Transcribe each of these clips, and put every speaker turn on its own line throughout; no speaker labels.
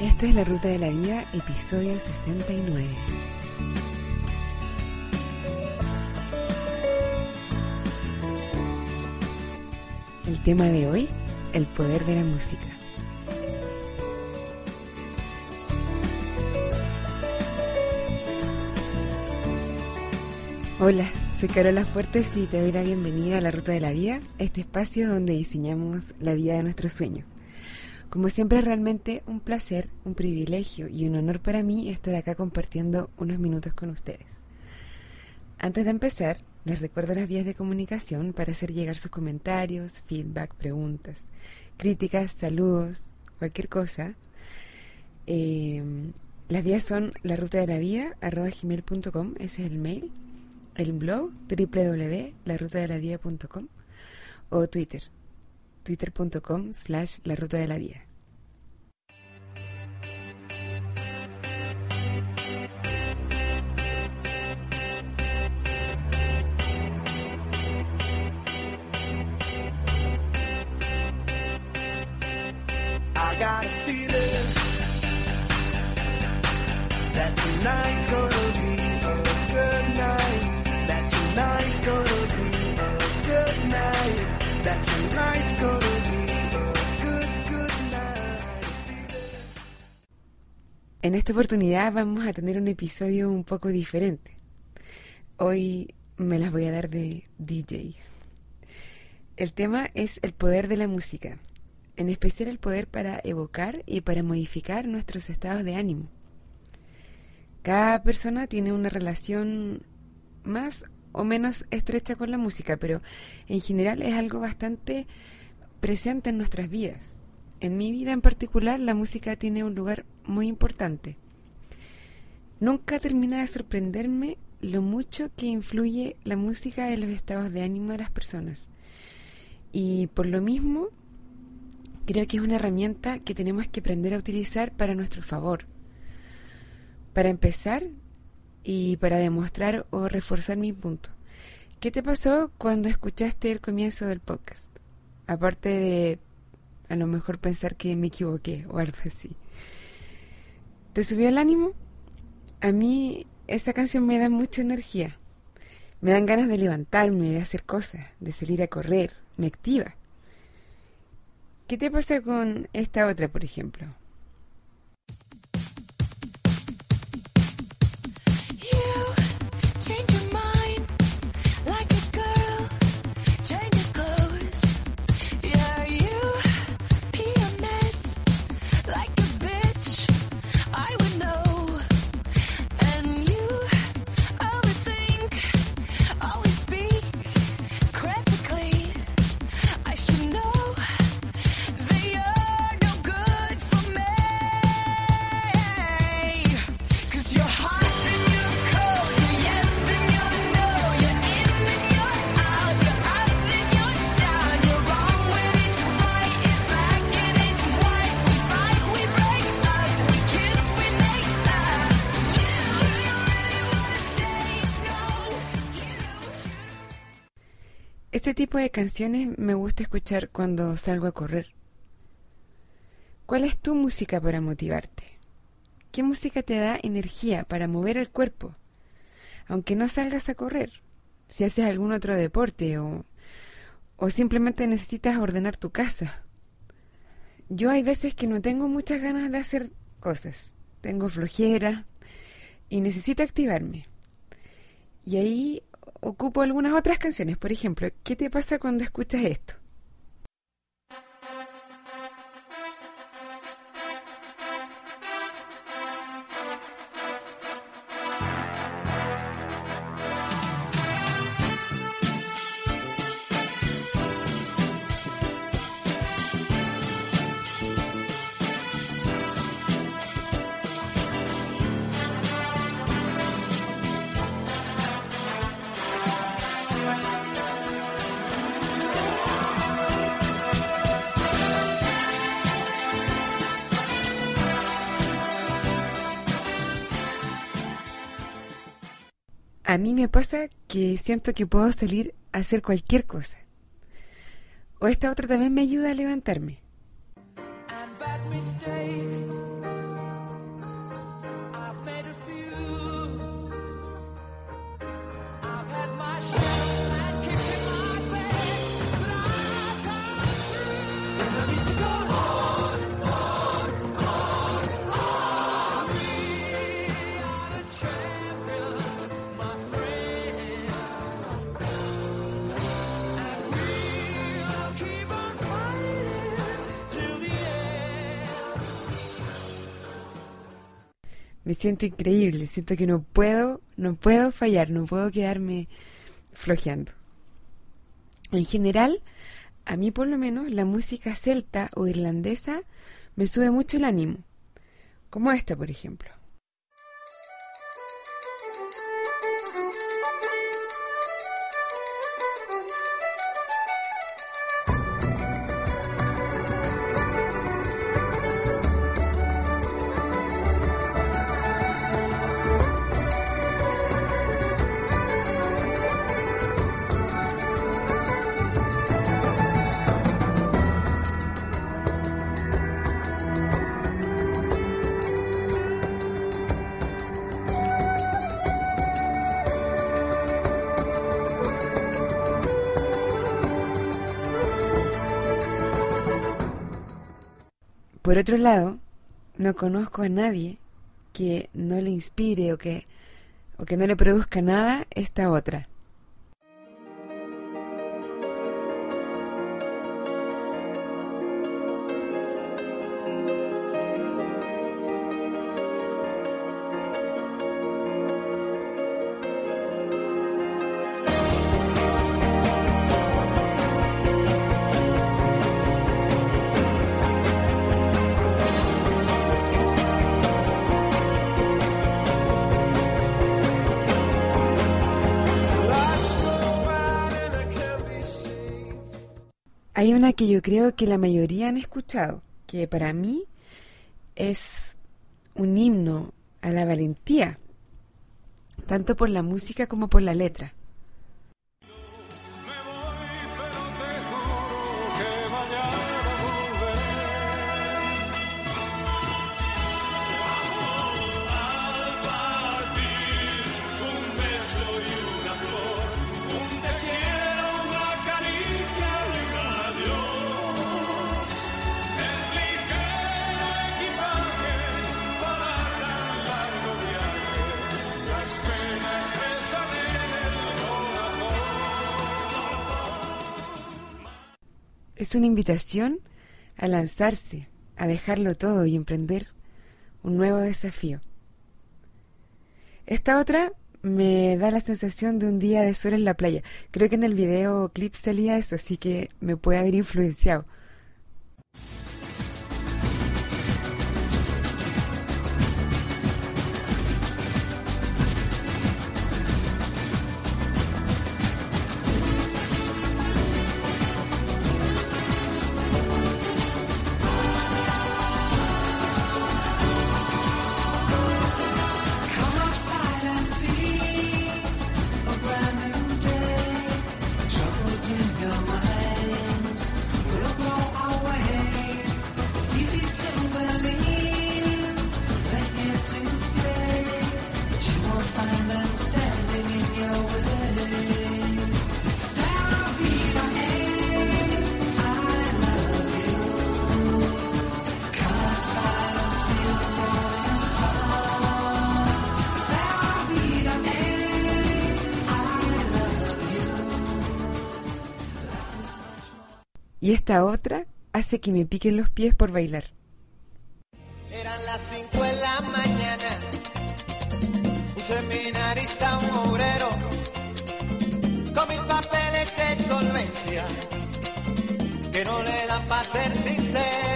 Esto es La Ruta de la Vida, episodio 69. El tema de hoy, el poder de la música. Hola, soy Carola Fuertes y te doy la bienvenida a La Ruta de la Vida, este espacio donde diseñamos la vida de nuestros sueños. Como siempre es realmente un placer, un privilegio y un honor para mí estar acá compartiendo unos minutos con ustedes. Antes de empezar, les recuerdo las vías de comunicación para hacer llegar sus comentarios, feedback, preguntas, críticas, saludos, cualquier cosa. Eh, las vías son la ruta de la vida gmail.com, ese es el mail, el blog www.larutadelavida.com o Twitter twitter.com slash la ruta de la vida. En esta oportunidad vamos a tener un episodio un poco diferente. Hoy me las voy a dar de DJ. El tema es el poder de la música en especial el poder para evocar y para modificar nuestros estados de ánimo. Cada persona tiene una relación más o menos estrecha con la música, pero en general es algo bastante presente en nuestras vidas. En mi vida en particular la música tiene un lugar muy importante. Nunca termina de sorprenderme lo mucho que influye la música en los estados de ánimo de las personas. Y por lo mismo creo que es una herramienta que tenemos que aprender a utilizar para nuestro favor. Para empezar y para demostrar o reforzar mi punto. ¿Qué te pasó cuando escuchaste el comienzo del podcast? Aparte de a lo mejor pensar que me equivoqué o algo así. ¿Te subió el ánimo? A mí esa canción me da mucha energía. Me dan ganas de levantarme, de hacer cosas, de salir a correr, me activa. ¿Qué te pasa con esta otra, por ejemplo? Este tipo de canciones me gusta escuchar cuando salgo a correr. ¿Cuál es tu música para motivarte? ¿Qué música te da energía para mover el cuerpo? Aunque no salgas a correr, si haces algún otro deporte o, o simplemente necesitas ordenar tu casa. Yo hay veces que no tengo muchas ganas de hacer cosas. Tengo flojera y necesito activarme. Y ahí ocupo algunas otras canciones. Por ejemplo, ¿qué te pasa cuando escuchas esto? A mí me pasa que siento que puedo salir a hacer cualquier cosa. O esta otra también me ayuda a levantarme. Me siento increíble, siento que no puedo, no puedo fallar, no puedo quedarme flojeando. En general, a mí por lo menos la música celta o irlandesa me sube mucho el ánimo, como esta por ejemplo. Por otro lado, no conozco a nadie que no le inspire o que, o que no le produzca nada esta otra. Hay una que yo creo que la mayoría han escuchado, que para mí es un himno a la valentía, tanto por la música como por la letra. Es una invitación a lanzarse, a dejarlo todo y emprender un nuevo desafío. Esta otra me da la sensación de un día de sol en la playa. Creo que en el video clip salía eso, así que me puede haber influenciado. Esta otra hace que me piquen los pies por bailar.
Eran las 5 de la mañana, un seminarista, un obrero, con mil papeles de solvencia, que no le dan para ser sinceros.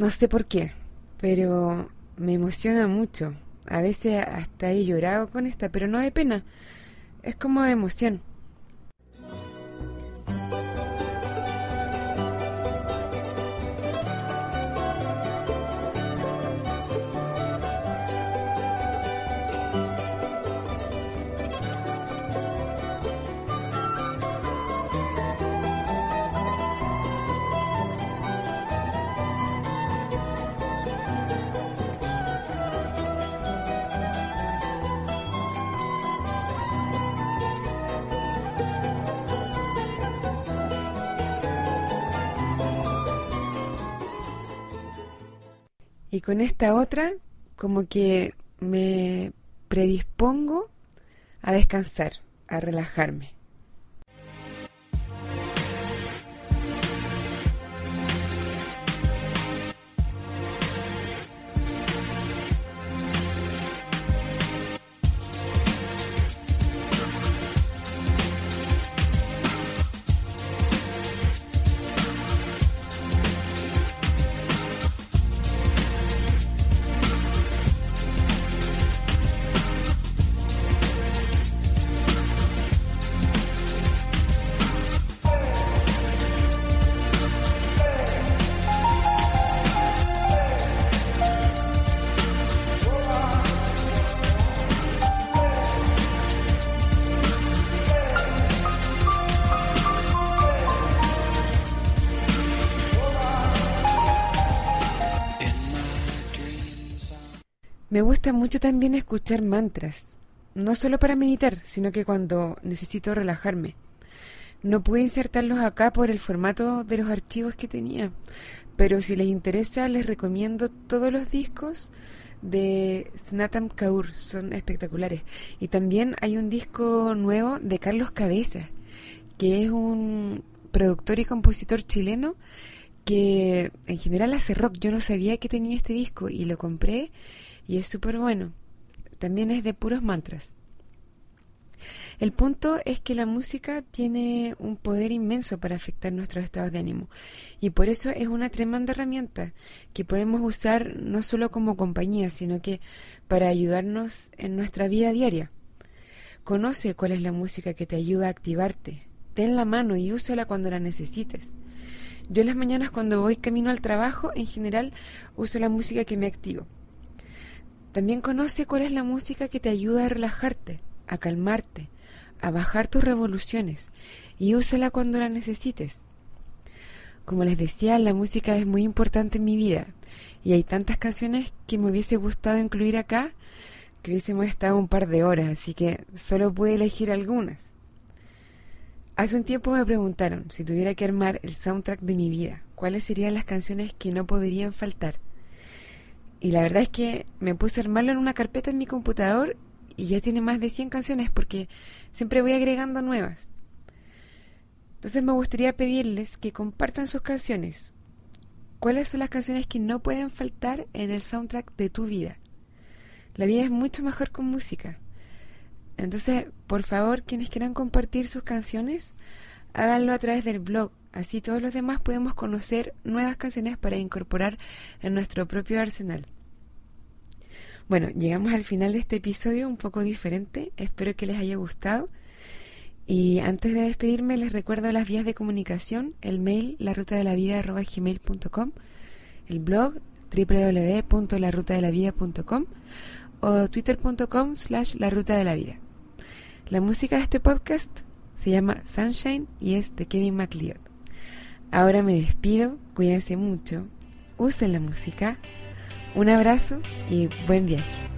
No sé por qué, pero me emociona mucho. A veces hasta he llorado con esta, pero no de pena, es como de emoción. Y con esta otra, como que me predispongo a descansar, a relajarme. Me gusta mucho también escuchar mantras, no solo para meditar, sino que cuando necesito relajarme. No pude insertarlos acá por el formato de los archivos que tenía, pero si les interesa les recomiendo todos los discos de Snatam Kaur, son espectaculares. Y también hay un disco nuevo de Carlos Cabeza, que es un productor y compositor chileno que en general hace rock. Yo no sabía que tenía este disco y lo compré y es súper bueno. También es de puros mantras. El punto es que la música tiene un poder inmenso para afectar nuestros estados de ánimo y por eso es una tremenda herramienta que podemos usar no solo como compañía, sino que para ayudarnos en nuestra vida diaria. Conoce cuál es la música que te ayuda a activarte. Ten la mano y úsala cuando la necesites. Yo en las mañanas cuando voy camino al trabajo, en general uso la música que me activo. También conoce cuál es la música que te ayuda a relajarte, a calmarte, a bajar tus revoluciones y úsala cuando la necesites. Como les decía, la música es muy importante en mi vida y hay tantas canciones que me hubiese gustado incluir acá que hubiésemos estado un par de horas, así que solo pude elegir algunas. Hace un tiempo me preguntaron si tuviera que armar el soundtrack de mi vida, cuáles serían las canciones que no podrían faltar. Y la verdad es que me puse a armarlo en una carpeta en mi computador y ya tiene más de 100 canciones porque siempre voy agregando nuevas. Entonces me gustaría pedirles que compartan sus canciones. ¿Cuáles son las canciones que no pueden faltar en el soundtrack de tu vida? La vida es mucho mejor con música. Entonces, por favor, quienes quieran compartir sus canciones, háganlo a través del blog Así todos los demás podemos conocer nuevas canciones para incorporar en nuestro propio arsenal. Bueno, llegamos al final de este episodio un poco diferente. Espero que les haya gustado. Y antes de despedirme les recuerdo las vías de comunicación, el mail larutadelavida.gmail.com, el blog www.larutadelavida.com o twitter.com slash la de la vida. La música de este podcast se llama Sunshine y es de Kevin MacLeod. Ahora me despido, cuídense mucho, usen la música, un abrazo y buen viaje.